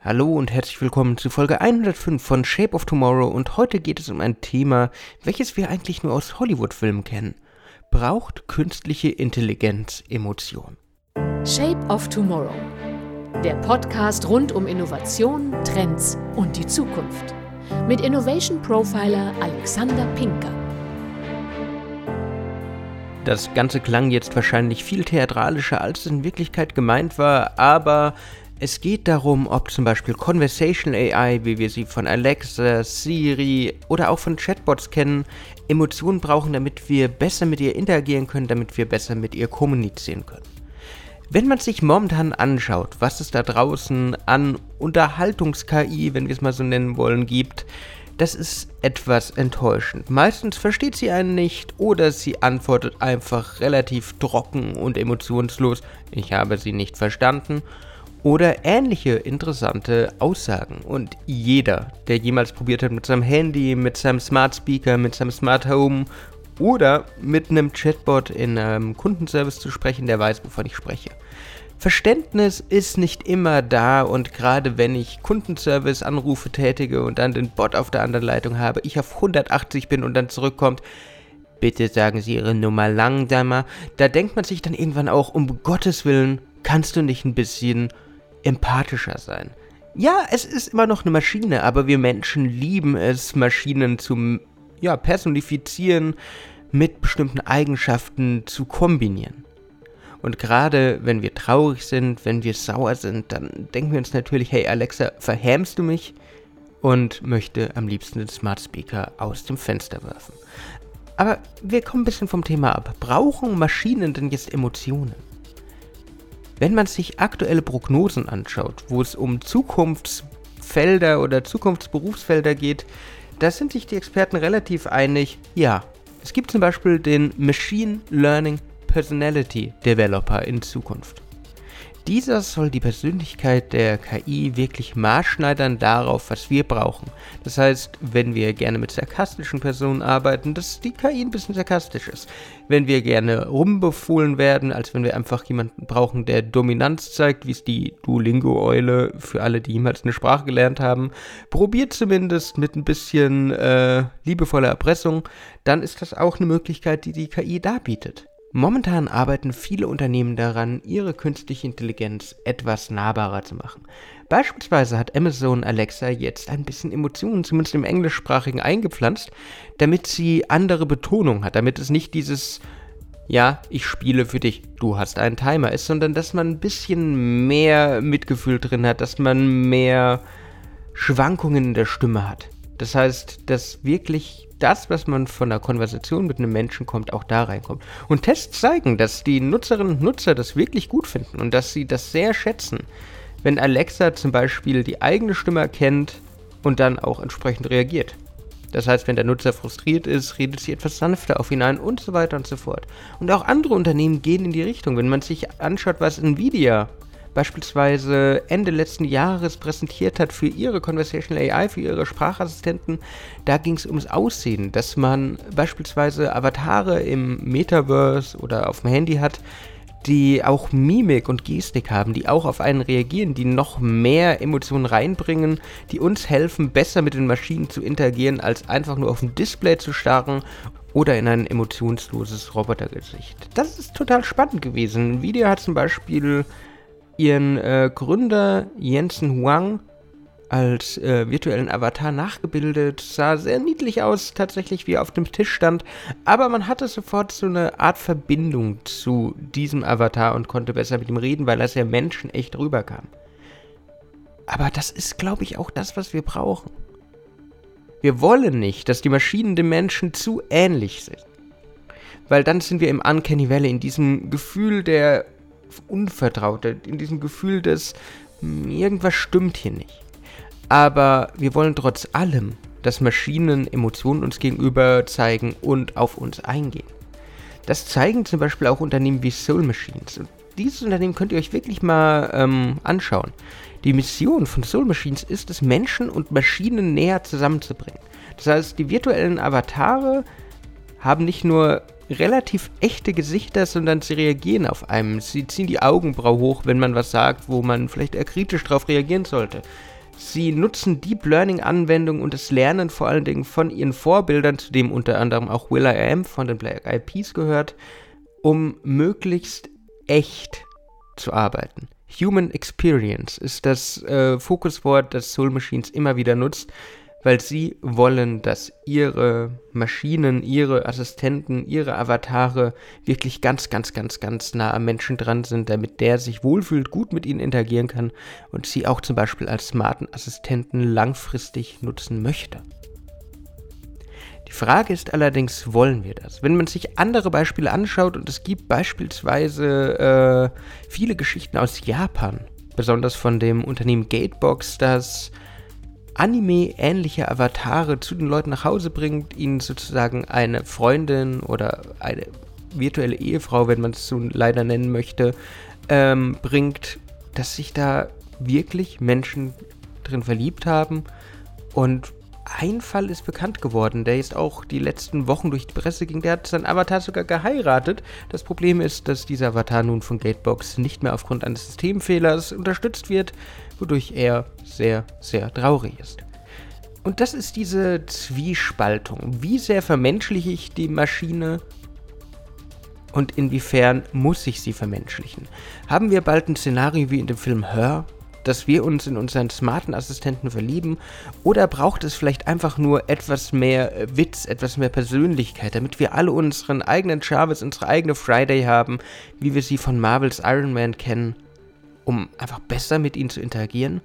Hallo und herzlich willkommen zu Folge 105 von Shape of Tomorrow und heute geht es um ein Thema, welches wir eigentlich nur aus Hollywood-Filmen kennen. Braucht künstliche Intelligenz Emotion? Shape of Tomorrow. Der Podcast rund um Innovation, Trends und die Zukunft. Mit Innovation Profiler Alexander Pinker. Das Ganze klang jetzt wahrscheinlich viel theatralischer, als es in Wirklichkeit gemeint war, aber es geht darum, ob zum Beispiel Conversational AI, wie wir sie von Alexa, Siri oder auch von Chatbots kennen, Emotionen brauchen, damit wir besser mit ihr interagieren können, damit wir besser mit ihr kommunizieren können. Wenn man sich momentan anschaut, was es da draußen an Unterhaltungs-KI, wenn wir es mal so nennen wollen, gibt, das ist etwas enttäuschend. Meistens versteht sie einen nicht oder sie antwortet einfach relativ trocken und emotionslos, ich habe sie nicht verstanden oder ähnliche interessante Aussagen. Und jeder, der jemals probiert hat, mit seinem Handy, mit seinem Smart Speaker, mit seinem Smart Home oder mit einem Chatbot in einem Kundenservice zu sprechen, der weiß, wovon ich spreche. Verständnis ist nicht immer da und gerade wenn ich Kundenservice-Anrufe tätige und dann den Bot auf der anderen Leitung habe, ich auf 180 bin und dann zurückkommt, bitte sagen Sie Ihre Nummer langsamer, da denkt man sich dann irgendwann auch, um Gottes Willen, kannst du nicht ein bisschen empathischer sein. Ja, es ist immer noch eine Maschine, aber wir Menschen lieben es, Maschinen zu ja, personifizieren, mit bestimmten Eigenschaften zu kombinieren. Und gerade wenn wir traurig sind, wenn wir sauer sind, dann denken wir uns natürlich, hey Alexa, verhämst du mich? Und möchte am liebsten den Smart Speaker aus dem Fenster werfen. Aber wir kommen ein bisschen vom Thema ab. Brauchen Maschinen denn jetzt Emotionen? Wenn man sich aktuelle Prognosen anschaut, wo es um Zukunftsfelder oder Zukunftsberufsfelder geht, da sind sich die Experten relativ einig, ja. Es gibt zum Beispiel den Machine Learning Personality Developer in Zukunft. Dieser soll die Persönlichkeit der KI wirklich maßschneidern darauf, was wir brauchen. Das heißt, wenn wir gerne mit sarkastischen Personen arbeiten, dass die KI ein bisschen sarkastisch ist. Wenn wir gerne rumbefohlen werden, als wenn wir einfach jemanden brauchen, der Dominanz zeigt, wie es die Duolingo-Eule für alle, die jemals eine Sprache gelernt haben, probiert zumindest mit ein bisschen äh, liebevoller Erpressung, dann ist das auch eine Möglichkeit, die die KI da bietet. Momentan arbeiten viele Unternehmen daran, ihre künstliche Intelligenz etwas nahbarer zu machen. Beispielsweise hat Amazon Alexa jetzt ein bisschen Emotionen, zumindest im englischsprachigen, eingepflanzt, damit sie andere Betonung hat, damit es nicht dieses ja, ich spiele für dich, du hast einen Timer ist, sondern dass man ein bisschen mehr Mitgefühl drin hat, dass man mehr Schwankungen in der Stimme hat. Das heißt, dass wirklich das, was man von einer Konversation mit einem Menschen kommt, auch da reinkommt. Und Tests zeigen, dass die Nutzerinnen und Nutzer das wirklich gut finden und dass sie das sehr schätzen. Wenn Alexa zum Beispiel die eigene Stimme erkennt und dann auch entsprechend reagiert. Das heißt, wenn der Nutzer frustriert ist, redet sie etwas sanfter auf ihn ein und so weiter und so fort. Und auch andere Unternehmen gehen in die Richtung. Wenn man sich anschaut, was Nvidia beispielsweise Ende letzten Jahres präsentiert hat für ihre Conversational AI, für ihre Sprachassistenten, da ging es ums Aussehen, dass man beispielsweise Avatare im Metaverse oder auf dem Handy hat, die auch Mimik und Gestik haben, die auch auf einen reagieren, die noch mehr Emotionen reinbringen, die uns helfen, besser mit den Maschinen zu interagieren, als einfach nur auf ein Display zu starren oder in ein emotionsloses Robotergesicht. Das ist total spannend gewesen. Ein Video hat zum Beispiel ihren äh, Gründer Jensen Huang als äh, virtuellen Avatar nachgebildet. Sah sehr niedlich aus, tatsächlich wie er auf dem Tisch stand. Aber man hatte sofort so eine Art Verbindung zu diesem Avatar und konnte besser mit ihm reden, weil er sehr menschenecht rüberkam. Aber das ist, glaube ich, auch das, was wir brauchen. Wir wollen nicht, dass die Maschinen dem Menschen zu ähnlich sind. Weil dann sind wir im Uncanny Valley, in diesem Gefühl der Unvertraute, in diesem Gefühl dass hm, irgendwas stimmt hier nicht. Aber wir wollen trotz allem, dass Maschinen Emotionen uns gegenüber zeigen und auf uns eingehen. Das zeigen zum Beispiel auch Unternehmen wie Soul Machines. Und dieses Unternehmen könnt ihr euch wirklich mal ähm, anschauen. Die Mission von Soul Machines ist es, Menschen und Maschinen näher zusammenzubringen. Das heißt, die virtuellen Avatare haben nicht nur relativ echte Gesichter, sondern sie reagieren auf einem. Sie ziehen die Augenbraue hoch, wenn man was sagt, wo man vielleicht eher kritisch darauf reagieren sollte. Sie nutzen Deep Learning-Anwendungen und das Lernen vor allen Dingen von ihren Vorbildern, zu dem unter anderem auch Will I Am von den Black Eyed Peas gehört, um möglichst echt zu arbeiten. Human Experience ist das äh, Fokuswort, das Soul Machines immer wieder nutzt, weil sie wollen, dass ihre Maschinen, ihre Assistenten, ihre Avatare wirklich ganz, ganz, ganz, ganz nah am Menschen dran sind, damit der sich wohlfühlt, gut mit ihnen interagieren kann und sie auch zum Beispiel als smarten Assistenten langfristig nutzen möchte. Die Frage ist allerdings, wollen wir das? Wenn man sich andere Beispiele anschaut, und es gibt beispielsweise äh, viele Geschichten aus Japan, besonders von dem Unternehmen Gatebox, das Anime-ähnliche Avatare zu den Leuten nach Hause bringt, ihnen sozusagen eine Freundin oder eine virtuelle Ehefrau, wenn man es so leider nennen möchte, ähm, bringt, dass sich da wirklich Menschen drin verliebt haben. Und ein Fall ist bekannt geworden, der ist auch die letzten Wochen durch die Presse ging, der hat seinen Avatar sogar geheiratet. Das Problem ist, dass dieser Avatar nun von Gatebox nicht mehr aufgrund eines Systemfehlers unterstützt wird, wodurch er sehr, sehr traurig ist. Und das ist diese Zwiespaltung. Wie sehr vermenschliche ich die Maschine und inwiefern muss ich sie vermenschlichen? Haben wir bald ein Szenario wie in dem Film Her, dass wir uns in unseren smarten Assistenten verlieben? Oder braucht es vielleicht einfach nur etwas mehr äh, Witz, etwas mehr Persönlichkeit, damit wir alle unseren eigenen Jarvis, unsere eigene Friday haben, wie wir sie von Marvels Iron Man kennen? um einfach besser mit ihnen zu interagieren?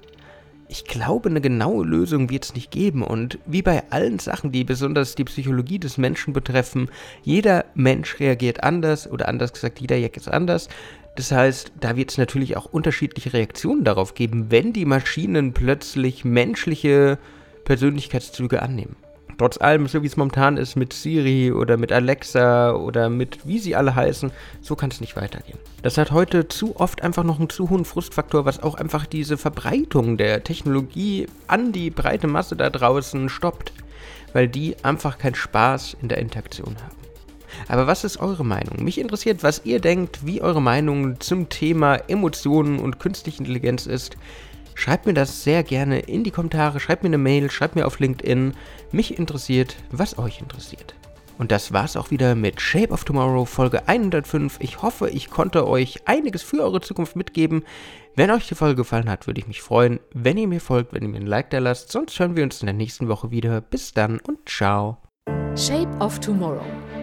Ich glaube, eine genaue Lösung wird es nicht geben und wie bei allen Sachen, die besonders die Psychologie des Menschen betreffen, jeder Mensch reagiert anders oder anders gesagt, jeder Jack ist anders. Das heißt, da wird es natürlich auch unterschiedliche Reaktionen darauf geben, wenn die Maschinen plötzlich menschliche Persönlichkeitszüge annehmen. Trotz allem, so wie es momentan ist mit Siri oder mit Alexa oder mit wie sie alle heißen, so kann es nicht weitergehen. Das hat heute zu oft einfach noch einen zu hohen Frustfaktor, was auch einfach diese Verbreitung der Technologie an die breite Masse da draußen stoppt, weil die einfach keinen Spaß in der Interaktion haben. Aber was ist eure Meinung? Mich interessiert, was ihr denkt, wie eure Meinung zum Thema Emotionen und künstliche Intelligenz ist. Schreibt mir das sehr gerne in die Kommentare, schreibt mir eine Mail, schreibt mir auf LinkedIn. Mich interessiert, was euch interessiert. Und das war's auch wieder mit Shape of Tomorrow Folge 105. Ich hoffe, ich konnte euch einiges für eure Zukunft mitgeben. Wenn euch die Folge gefallen hat, würde ich mich freuen, wenn ihr mir folgt, wenn ihr mir ein Like da lasst. Sonst hören wir uns in der nächsten Woche wieder. Bis dann und ciao. Shape of Tomorrow.